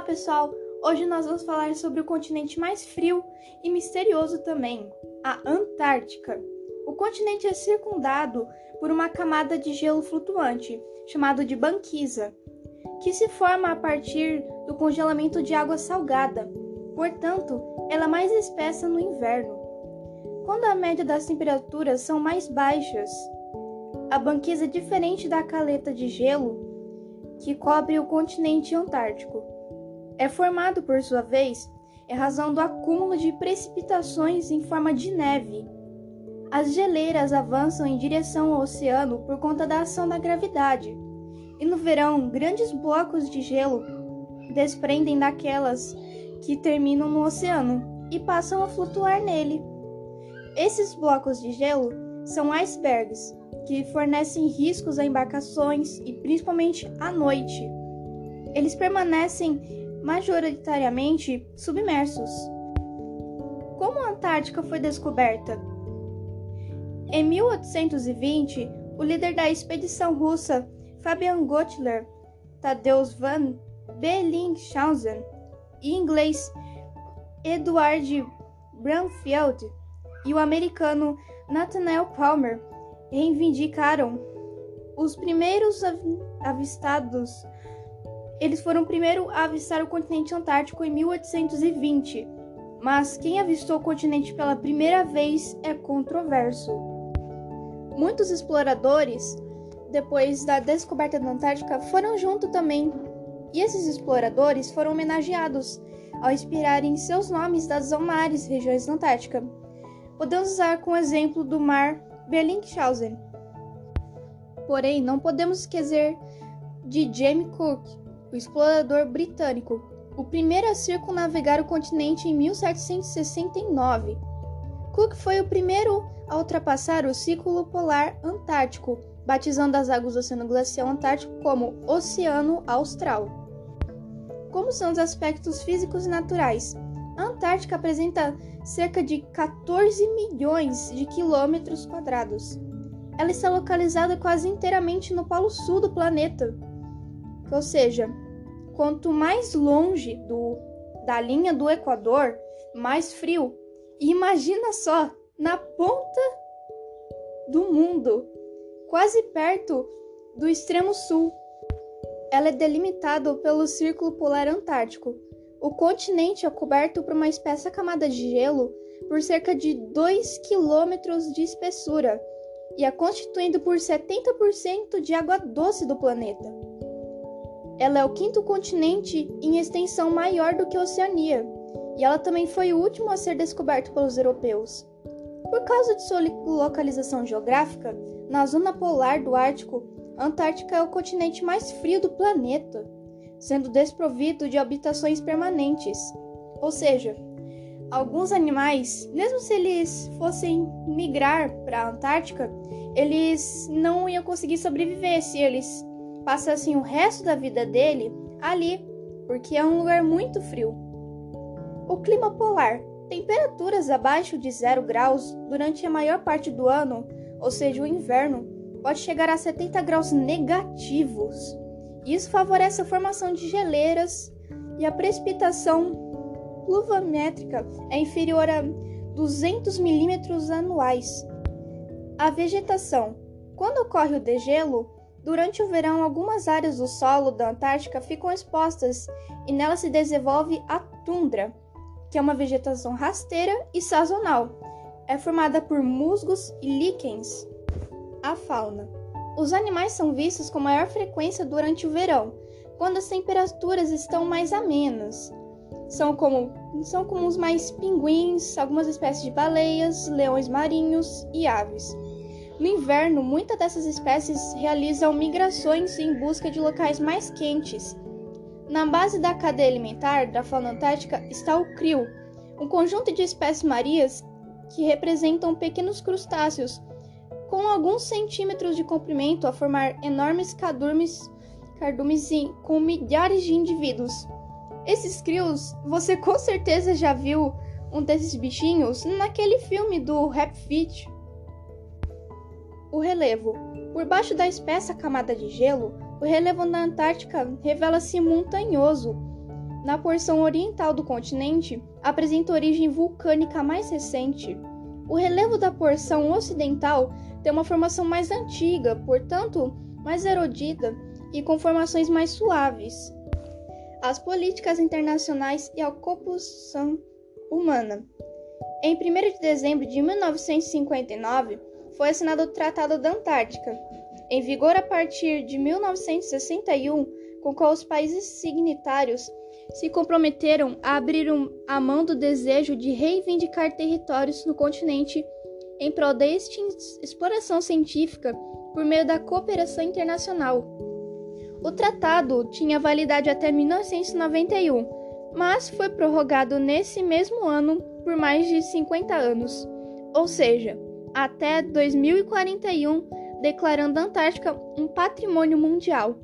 Olá, pessoal! Hoje nós vamos falar sobre o continente mais frio e misterioso também, a Antártica. O continente é circundado por uma camada de gelo flutuante, chamado de banquisa, que se forma a partir do congelamento de água salgada. Portanto, ela é mais espessa no inverno. Quando a média das temperaturas são mais baixas, a banquisa é diferente da caleta de gelo que cobre o continente antártico. É formado, por sua vez, em razão do acúmulo de precipitações em forma de neve. As geleiras avançam em direção ao oceano por conta da ação da gravidade, e no verão, grandes blocos de gelo desprendem daquelas que terminam no oceano e passam a flutuar nele. Esses blocos de gelo são icebergs, que fornecem riscos a embarcações e principalmente à noite. Eles permanecem majoritariamente submersos. Como a Antártica foi descoberta? Em 1820, o líder da expedição russa, Fabian Gottler, Tadeusz van Bellingshausen e inglês Edward Bramfield e o americano Nathaniel Palmer reivindicaram os primeiros avistados. Eles foram o primeiro a avistar o continente antártico em 1820, mas quem avistou o continente pela primeira vez é controverso. Muitos exploradores, depois da descoberta da Antártica, foram junto também, e esses exploradores foram homenageados ao inspirarem seus nomes das mares regiões da Antártica. Podemos usar como exemplo do mar Bellingshausen. Porém, não podemos esquecer de James Cook, o explorador britânico, o primeiro a circunnavegar o continente em 1769. Cook foi o primeiro a ultrapassar o círculo polar antártico, batizando as águas do Oceano Glacial Antártico como Oceano Austral. Como são os aspectos físicos e naturais? A Antártica apresenta cerca de 14 milhões de quilômetros quadrados. Ela está localizada quase inteiramente no polo sul do planeta. Ou seja, quanto mais longe do, da linha do Equador, mais frio. E imagina só, na ponta do mundo, quase perto do extremo sul. Ela é delimitada pelo Círculo Polar Antártico, o continente é coberto por uma espessa camada de gelo por cerca de 2 km de espessura e é constituído por 70% de água doce do planeta. Ela é o quinto continente em extensão maior do que a Oceania, e ela também foi o último a ser descoberto pelos europeus. Por causa de sua localização geográfica, na zona polar do Ártico, a Antártica é o continente mais frio do planeta sendo desprovido de habitações permanentes. Ou seja, alguns animais, mesmo se eles fossem migrar para a Antártica, eles não iam conseguir sobreviver se eles passassem o resto da vida dele ali, porque é um lugar muito frio. O clima polar, temperaturas abaixo de zero graus durante a maior parte do ano, ou seja, o inverno, pode chegar a 70 graus negativos. Isso favorece a formação de geleiras e a precipitação pluviométrica é inferior a 200 milímetros anuais. A vegetação. Quando ocorre o degelo, durante o verão algumas áreas do solo da Antártica ficam expostas e nela se desenvolve a tundra, que é uma vegetação rasteira e sazonal. É formada por musgos e líquens. A fauna. Os animais são vistos com maior frequência durante o verão, quando as temperaturas estão mais amenas. São são comuns mais pinguins, algumas espécies de baleias, leões marinhos e aves. No inverno, muitas dessas espécies realizam migrações em busca de locais mais quentes. Na base da cadeia alimentar da fauna antártica está o krill, um conjunto de espécies marinhas que representam pequenos crustáceos com alguns centímetros de comprimento a formar enormes cardumes, cardumes com milhares de indivíduos. Esses crios, você com certeza já viu um desses bichinhos naquele filme do Rap Fit. O relevo. Por baixo da espessa camada de gelo, o relevo na Antártica revela-se montanhoso, na porção oriental do continente, apresenta origem vulcânica mais recente. O relevo da porção ocidental tem uma formação mais antiga, portanto, mais erodida e com formações mais suaves. As políticas internacionais e a ocupação humana. Em 1 de dezembro de 1959, foi assinado o Tratado da Antártica, em vigor a partir de 1961, com qual os países signatários se comprometeram a abrir a mão do desejo de reivindicar territórios no continente em prol da exploração científica por meio da cooperação internacional. O tratado tinha validade até 1991, mas foi prorrogado nesse mesmo ano por mais de 50 anos, ou seja, até 2041, declarando a Antártica um patrimônio mundial.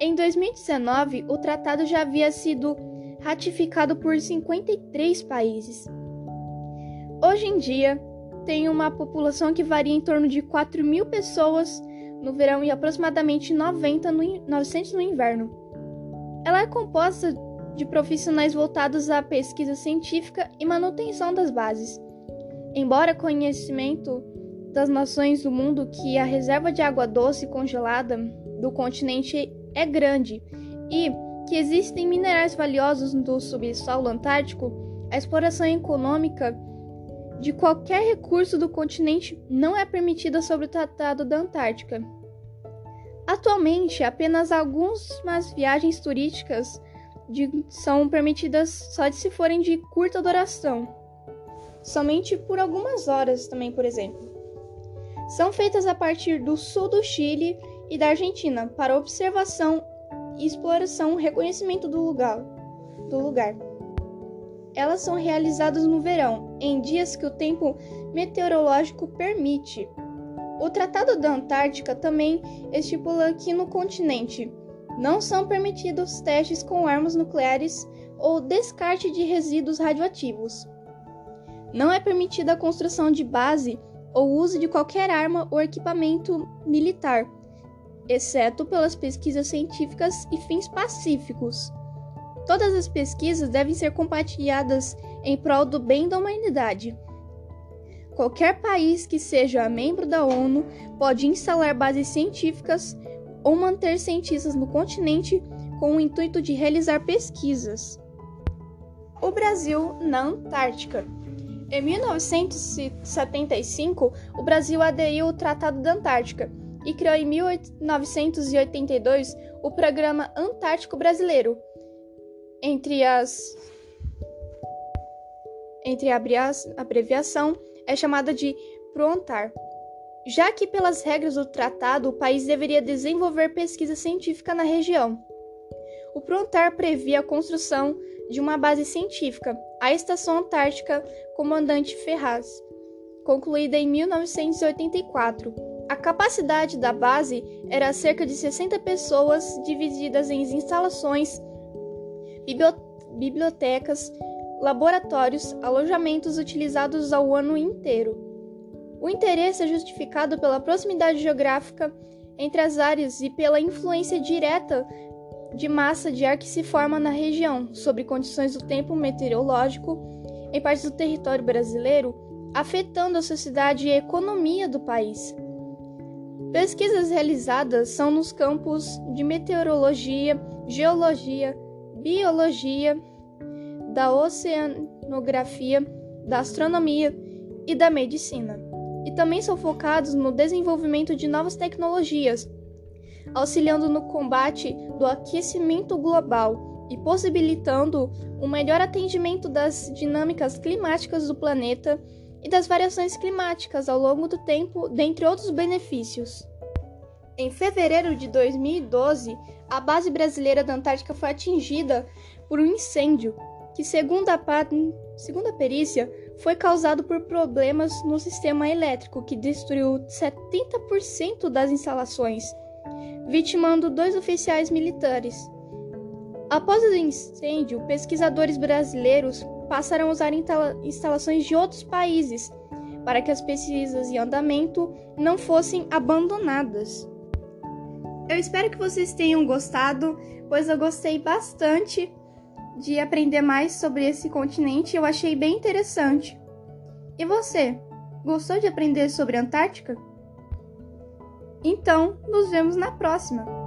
Em 2019, o tratado já havia sido ratificado por 53 países. Hoje em dia, tem uma população que varia em torno de 4 mil pessoas no verão e aproximadamente 90 no, 900 no inverno. Ela é composta de profissionais voltados à pesquisa científica e manutenção das bases. Embora conhecimento das nações do mundo que a reserva de água doce congelada do continente é grande e que existem minerais valiosos do subsolo antártico, a exploração econômica de qualquer recurso do continente não é permitida sob o Tratado da Antártica. Atualmente, apenas algumas viagens turísticas de, são permitidas só de se forem de curta duração, somente por algumas horas também, por exemplo. São feitas a partir do sul do Chile e da Argentina para observação e exploração reconhecimento do lugar. Do lugar. Elas são realizadas no verão, em dias que o tempo meteorológico permite. O Tratado da Antártica também estipula que no continente não são permitidos testes com armas nucleares ou descarte de resíduos radioativos. Não é permitida a construção de base ou uso de qualquer arma ou equipamento militar, exceto pelas pesquisas científicas e fins pacíficos. Todas as pesquisas devem ser compartilhadas em prol do bem da humanidade. Qualquer país que seja membro da ONU pode instalar bases científicas ou manter cientistas no continente com o intuito de realizar pesquisas. O Brasil na Antártica. Em 1975, o Brasil aderiu ao Tratado da Antártica e criou em 1982 o Programa Antártico Brasileiro. Entre as entre a abreviação é chamada de PROANTAR, já que pelas regras do tratado o país deveria desenvolver pesquisa científica na região. O PROANTAR previa a construção de uma base científica, a Estação Antártica Comandante Ferraz, concluída em 1984. A capacidade da base era cerca de 60 pessoas divididas em instalações, bibliotecas, laboratórios, alojamentos utilizados ao ano inteiro. O interesse é justificado pela proximidade geográfica entre as áreas e pela influência direta de massa de ar que se forma na região sobre condições do tempo meteorológico em partes do território brasileiro, afetando a sociedade e a economia do país. Pesquisas realizadas são nos campos de meteorologia, geologia, biologia, da oceanografia, da astronomia e da medicina. E também são focados no desenvolvimento de novas tecnologias, auxiliando no combate do aquecimento global e possibilitando um melhor atendimento das dinâmicas climáticas do planeta e das variações climáticas ao longo do tempo, dentre outros benefícios. Em fevereiro de 2012, a base brasileira da Antártica foi atingida por um incêndio que, segundo a, segundo a perícia, foi causado por problemas no sistema elétrico que destruiu 70% das instalações vitimando dois oficiais militares. Após o incêndio, pesquisadores brasileiros passaram a usar instalações de outros países para que as pesquisas em andamento não fossem abandonadas. Eu espero que vocês tenham gostado, pois eu gostei bastante de aprender mais sobre esse continente, eu achei bem interessante. E você, gostou de aprender sobre a Antártica? Então, nos vemos na próxima!